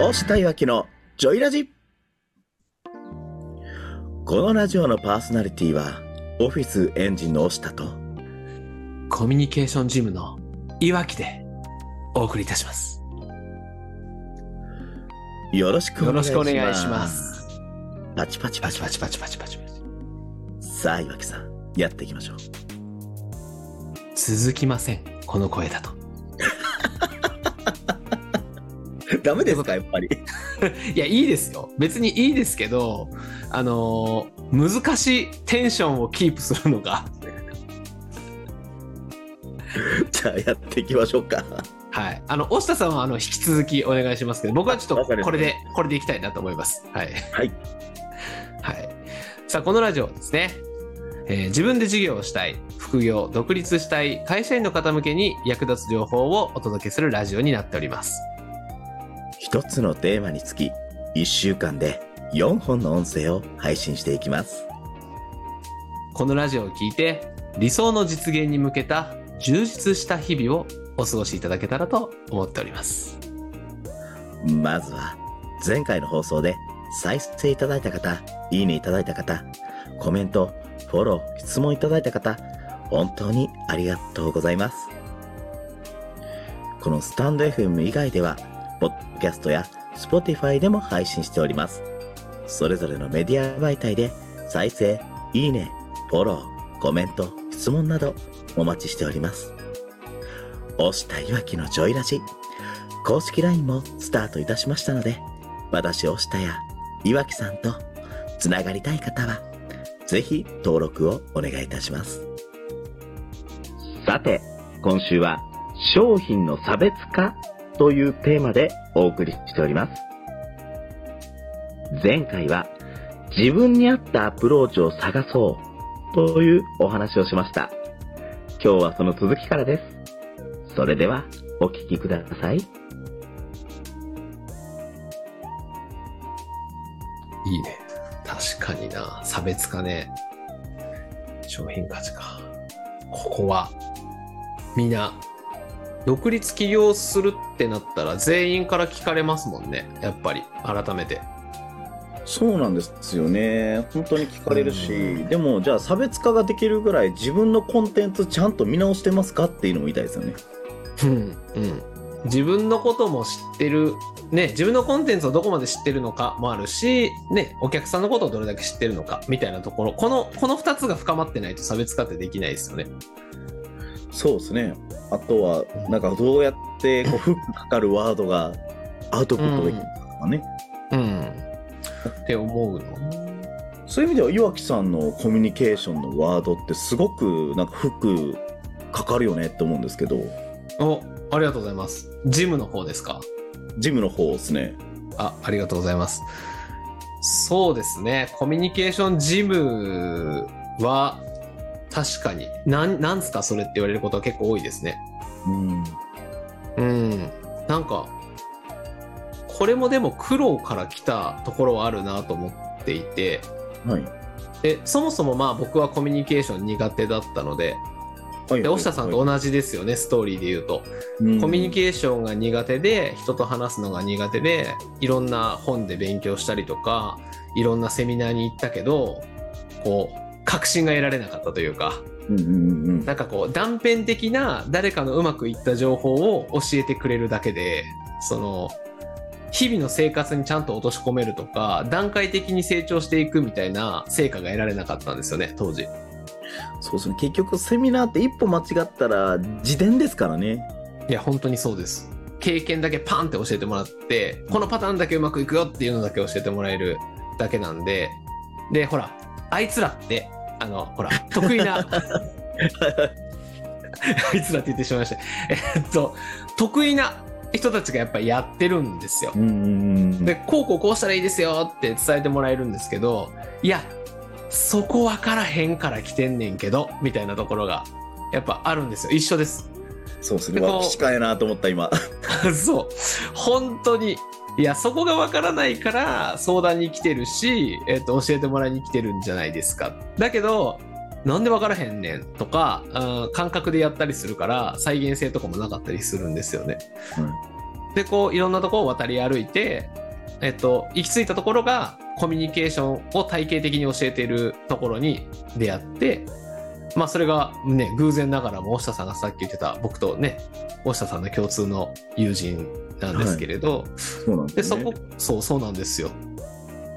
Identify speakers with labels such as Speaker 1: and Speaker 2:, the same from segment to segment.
Speaker 1: 押したいわきのジョイラジこのラジオのパーソナリティはオフィスエンジンの押したと
Speaker 2: コミュニケーションジムのいわきでお送りいたします。
Speaker 1: よろしくお願いします
Speaker 2: しくお願いします。
Speaker 1: パチパチパチ
Speaker 2: パチパチパチパチパチパチ。
Speaker 1: さあいわきさんやっていきましょう
Speaker 2: 続きません。この声だと。
Speaker 1: ダメですかやっぱり
Speaker 2: いや、いいですよ。別にいいですけど、あのー難しいテンションをキープするのが、
Speaker 1: じゃあやっていきましょうか
Speaker 2: はい。あの、押下さんは、あの、引き続きお願いしますけど、僕はちょっと、これで、これでいきたいなと思います。はい。
Speaker 1: はい
Speaker 2: はい。さあ、このラジオはですね、えー自分で事業をしたい、副業、独立したい、会社員の方向けに役立つ情報をお届けするラジオになっております。
Speaker 1: 一つのテーマにつき1週間で4本の音声を配信していきます
Speaker 2: このラジオを聞いて、理想の実現に向けた充実した日々をお過ごしいただけたらと思っております。
Speaker 1: まずは前回の放送で再生いただいた方いいねいただいた方コメントフォロー質問いただいた方本当にありがとうございますこのスタンド FM 以外ではポッドキャストや Spotify でも配信しております。それぞれのメディア媒体で再生いいねフォローコメント質問などお待ちしております。押したいわきのジョイラジ公式 LINE もスタートいたしましたので、私、押したや岩木さんとつながりたい方は、ぜひ登録をお願いいたします。さて、今週は商品の差別化というテーマでお送りしております。前回は自分に合ったアプローチを探そうというお話をしました。今日はその続きからです。それではお聞きください。
Speaker 2: いいね。確かにな。差別化ね。商品価値か。ここは、みんな、独立起業するってなったら全員から聞かれますもんね。やっぱり、改めて。
Speaker 1: そうなんですよね本当に聞かれるし、
Speaker 2: うん
Speaker 1: でもじゃあ差別化ができるぐらい自分のコンテンツちゃんと見直してますかっていうのも言いたいですよね
Speaker 2: うん。うん。自分のことも知ってる。ね、自分のコンテンツをどこまで知ってるのかもあるし、ね、お客さんのことをどれだけ知ってるのか、みたいなところ。この、この二つが深まってないと差別化ってできないですよね。
Speaker 1: そうですねあとはなんかどうやってこうフックかかるワードがアウトプットできるかね、
Speaker 2: うん。って思うの。
Speaker 1: そういう意味では岩木さんのコミュニケーションのワードってすごくなんかフックかかるよねって思うんですけど
Speaker 2: お、ありがとうございます。ジムの方ですか？
Speaker 1: ジムの方ですね
Speaker 2: あ、ありがとうございます。そうですね。コミュニケーションジムは、確かに。なん、なんすか？それって言われることは結構多いですね。
Speaker 1: うん
Speaker 2: うん。なんか、これもでも苦労から来たところはあるなと思っていて、
Speaker 1: はい
Speaker 2: で、そもそもまあ僕はコミュニケーション苦手だったので、
Speaker 1: はい
Speaker 2: で、押下さんと同じですよね、ストーリーで言うと。
Speaker 1: うん
Speaker 2: コミュニケーションが苦手で人と話すのが苦手でいろんな本で勉強したりとかいろんなセミナーに行ったけどこう確信が得られなかったというか。
Speaker 1: うんうんうんうん。
Speaker 2: なんかこう断片的な誰かのうまくいった情報を教えてくれるだけでその日々の生活にちゃんと落とし込めるとか段階的に成長していくみたいな成果が得られなかったんですよね当時。
Speaker 1: そうですね。結局セミナーって一歩間違ったら自伝ですからね。
Speaker 2: いや、本当にそうです。経験だけパンって教えてもらって、このパターンだけうまくいくよっていうのだけ教えてもらえるだけなんで、で、ほら、あいつらって、あの、ほら、得意な、あいつらって言ってしまいました。えっと、得意な人たちがやっぱりやってるんですよ。で、こうこうこうしたらいいですよって伝えてもらえるんですけど、いや、そこ分からへんから来てんねんけど、みたいなところが、やっぱあるんですよ。一緒です。
Speaker 1: そうですね。
Speaker 2: でこう
Speaker 1: わ近いなと思った今。
Speaker 2: そう。本当に。いや、そこがわからないから相談に来てるし、えっ、と、教えてもらいに来てるんじゃないですか。だけど、なんでわからへんねんとか、うん感覚でやったりするから、再現性とかもなかったりするんですよね。でこういろんなところを渡り歩いて、えっと、行き着いたところがコミュニケーションを体系的に教えているところに出会ってまあそれがね偶然ながらも大下さんがさっき言ってた僕とね大下さんの共通の友人なんですけれど、
Speaker 1: そうなんですね。
Speaker 2: でそこそうそうなんですよ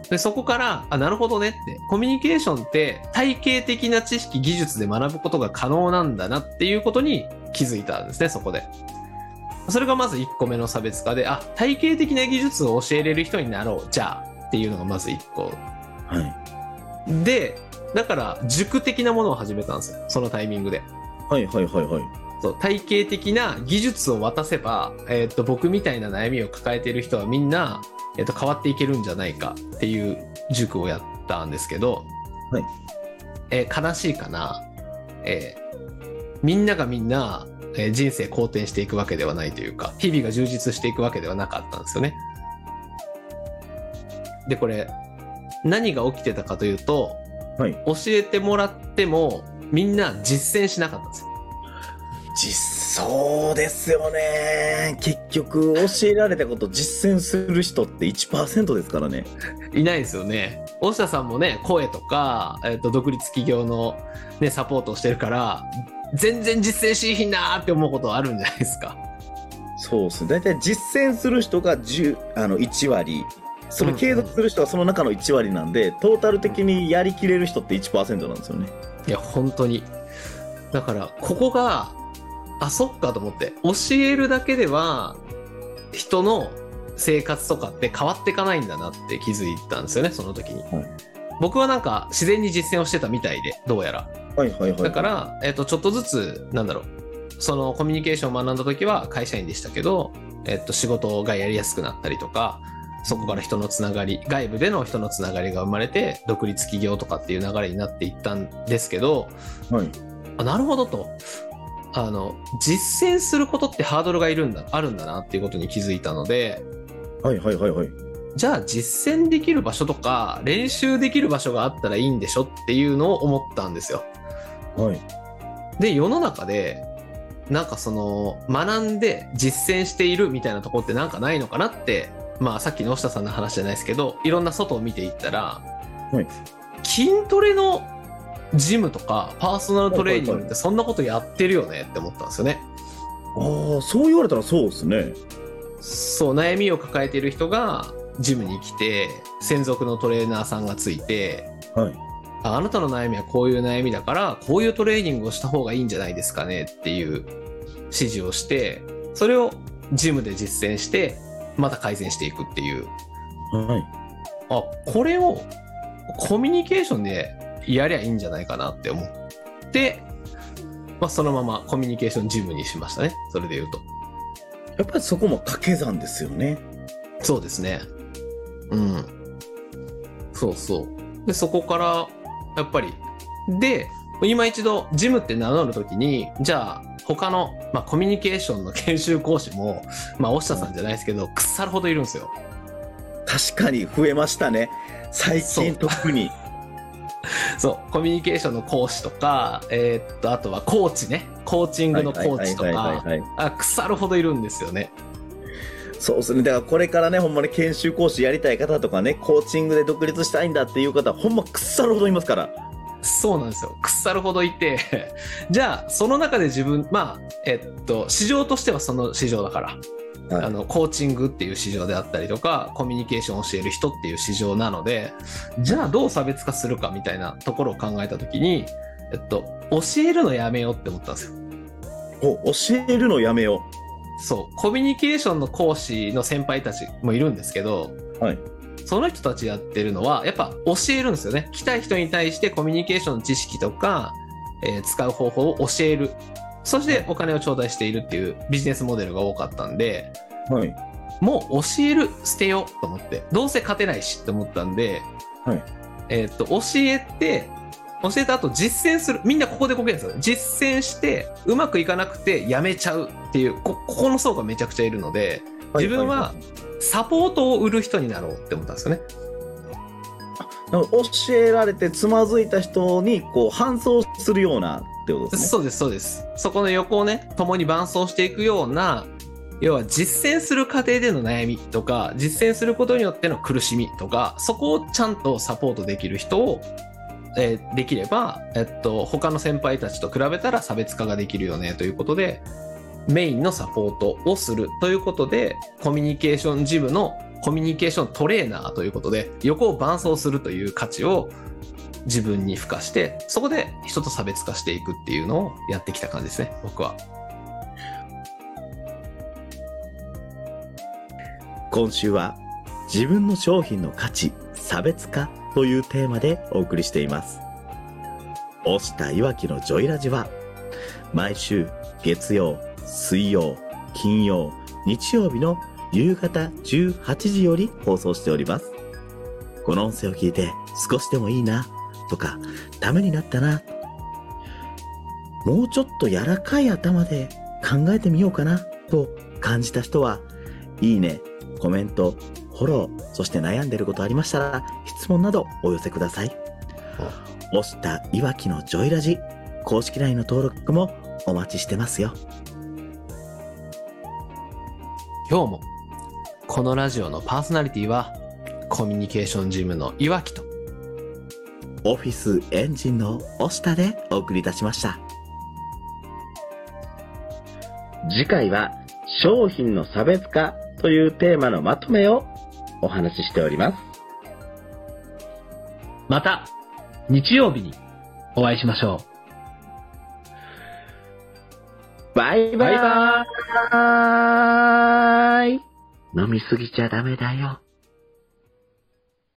Speaker 2: でそこからあなるほどねってコミュニケーションって体系的な知識技術で学ぶことが可能なんだなっていうことに気づいたんですねそこでそれがまず1個目の差別化であ体系的な技術を教えれる人になろうじゃあっていうのがまず1個
Speaker 1: はい。
Speaker 2: でだから塾的なものを始めたんですよそのタイミングで
Speaker 1: はいはいはいはい。
Speaker 2: そう体系的な技術を渡せば、えー、と僕みたいな悩みを抱えている人はみんな、えー、と変わっていけるんじゃないかっていう塾をやったんですけど、
Speaker 1: はい
Speaker 2: えー悲しいかな、えーみんながみんな、えー人生好転していくわけではないというか日々が充実していくわけではなかったんですよね。でこれ何が起きてたかというと
Speaker 1: はい。
Speaker 2: 教えてもらってもみんな実践しなかったんですよ。
Speaker 1: 実そうですよね。結局、教えられたこと実践する人って1%ですからね。
Speaker 2: いないですよね。大下さんもね、声とか、えっと独立企業の、ね、サポートをしてるから、全然実践しいひんなーって思うことはあるんじゃないですか。
Speaker 1: そうっすね。大体実践する人が10あの1割。それ継続する人はその中の1割なんで、トータル的にやりきれる人って1%なんですよね。
Speaker 2: いや、本当に。だから、ここが、あ、そっかと思って、教えるだけでは、人の生活とかって変わっていかないんだなって気づいたんですよね、その時に。
Speaker 1: はい
Speaker 2: 僕はなんか自然に実践をしてたみたいで、どうやら。
Speaker 1: はいはいはい。
Speaker 2: だから、えっと、ちょっとずつ、なんだろう、そのコミュニケーションを学んだ時は会社員でしたけど、えっと、仕事がやりやすくなったりとか、そこから人のつながり、外部での人のつながりが生まれて、独立企業とかっていう流れになっていったんですけど、
Speaker 1: はい。
Speaker 2: あなるほどと。あの、実践することってハードルがいるんだ、あるんだなっていうことに気づいたので、
Speaker 1: はいはいはいはい。
Speaker 2: じゃあ実践できる場所とか、練習できる場所があったらいいんでしょっていうのを思ったんですよ。
Speaker 1: はい。
Speaker 2: で世の中でなんかその学んで実践しているみたいなところってなんかないのかなってまあさっきの下さんの話じゃないですけどいろんな外を見ていったら、
Speaker 1: はい
Speaker 2: 筋トレのジムとかパーソナルトレーニングってそんなことやってるよねって思ったんですよね。
Speaker 1: ああ、そう言われたらそうですね。
Speaker 2: そう悩みを抱えている人がジムに来て専属のトレーナーさんがついて
Speaker 1: はい。
Speaker 2: ああなたの悩みはこういう悩みだからこういうトレーニングをした方がいいんじゃないですかねっていう指示をしてそれをジムで実践してまた改善していくっていう。
Speaker 1: はい。
Speaker 2: あこれをコミュニケーションでやりゃいいんじゃないかなって思って、まあ、そのままコミュニケーションジムにしましたね。それで言うと。
Speaker 1: やっぱりそこも掛け算ですよね。
Speaker 2: そうですね。うん。そうそう。でそこからやっぱり。で今一度ジムって名乗るときにじゃあ他の、まあ、コミュニケーションの研修講師もまあ大下さんじゃないですけど腐るほどいるんですよ
Speaker 1: 確かに増えましたね。最近特に。
Speaker 2: そうコミュニケーションの講師とかえーっとあとはコーチねコーチングのコーチとかあ腐るほどいるんですよね
Speaker 1: そうですね。だからこれからね、ほんまに研修講師やりたい方とかね、コーチングで独立したいんだっていう方、ほんま腐るほどいますから。
Speaker 2: そうなんですよ。腐るほどいて、じゃあ、その中で自分、まあ、えっと、市場としてはその市場だから、
Speaker 1: はい
Speaker 2: あの、コーチングっていう市場であったりとか、コミュニケーションを教える人っていう市場なので、じゃあどう差別化するかみたいなところを考えたときに、えっと、教えるのやめようって思ったんですよ。
Speaker 1: お、教えるのやめよ
Speaker 2: そう、コミュニケーションの講師の先輩たちもいるんですけど、
Speaker 1: う。はい。
Speaker 2: その人たちやってるのは、やっぱ教えるんですよね。来たい人に対してコミュニケーションの知識とか、えー使う方法を教える。そしてお金を頂戴しているっていうビジネスモデルが多かったんで、
Speaker 1: はい。
Speaker 2: もう教える捨てようと思って、どうせ勝てないしって思ったんで、
Speaker 1: はい
Speaker 2: えーっと、教えて、教えた後実践する。みんなここでこけるんですよ。実践して、うまくいかなくてやめちゃうっていう、こ、ここの層がめちゃくちゃいるので、自分はサポートを売る人になろうって思ったんですよね。
Speaker 1: 教えられてつまずいた人にこう搬送するようなってことですね。
Speaker 2: そうです、そうです。そこの横をね、共に伴走していくような要は実践する過程での悩みとか、実践することによっての苦しみとか、そこをちゃんとサポートできる人を、えーできれば、えっと、他の先輩たちと比べたら差別化ができるよねということで、メインのサポートをするということで、コミュニケーションジムのコミュニケーショントレーナーということで、横を伴走するという価値を自分に付加して、そこで人と差別化していくっていうのをやってきた感じですね、僕は。
Speaker 1: 今週は自分の商品の価値、差別化というテーマでお送りしています。押したいわきのジョイラジは毎週月曜、水曜、金曜、日曜日の夕方18時より放送しております。この音声を聞いて少しでもいいなとか、ためになったな。もうちょっと柔らかい頭で考えてみようかなと感じた人は、いいね、コメント、フォロー、そして悩んでることありましたら、質問などお寄せください。押したいわきのジョイラジ、公式 LINE の登録もお待ちしてますよ。
Speaker 2: 今日もこのラジオのパーソナリティはコミュニケーションジムのいわきと
Speaker 1: オフィスエンジンの押したでお送りいたしました。次回は商品の差別化というテーマのまとめをお話ししております。
Speaker 2: また日曜日にお会いしましょ
Speaker 1: バイバイ
Speaker 2: バイバ
Speaker 1: 飲みすぎちゃダメだよ。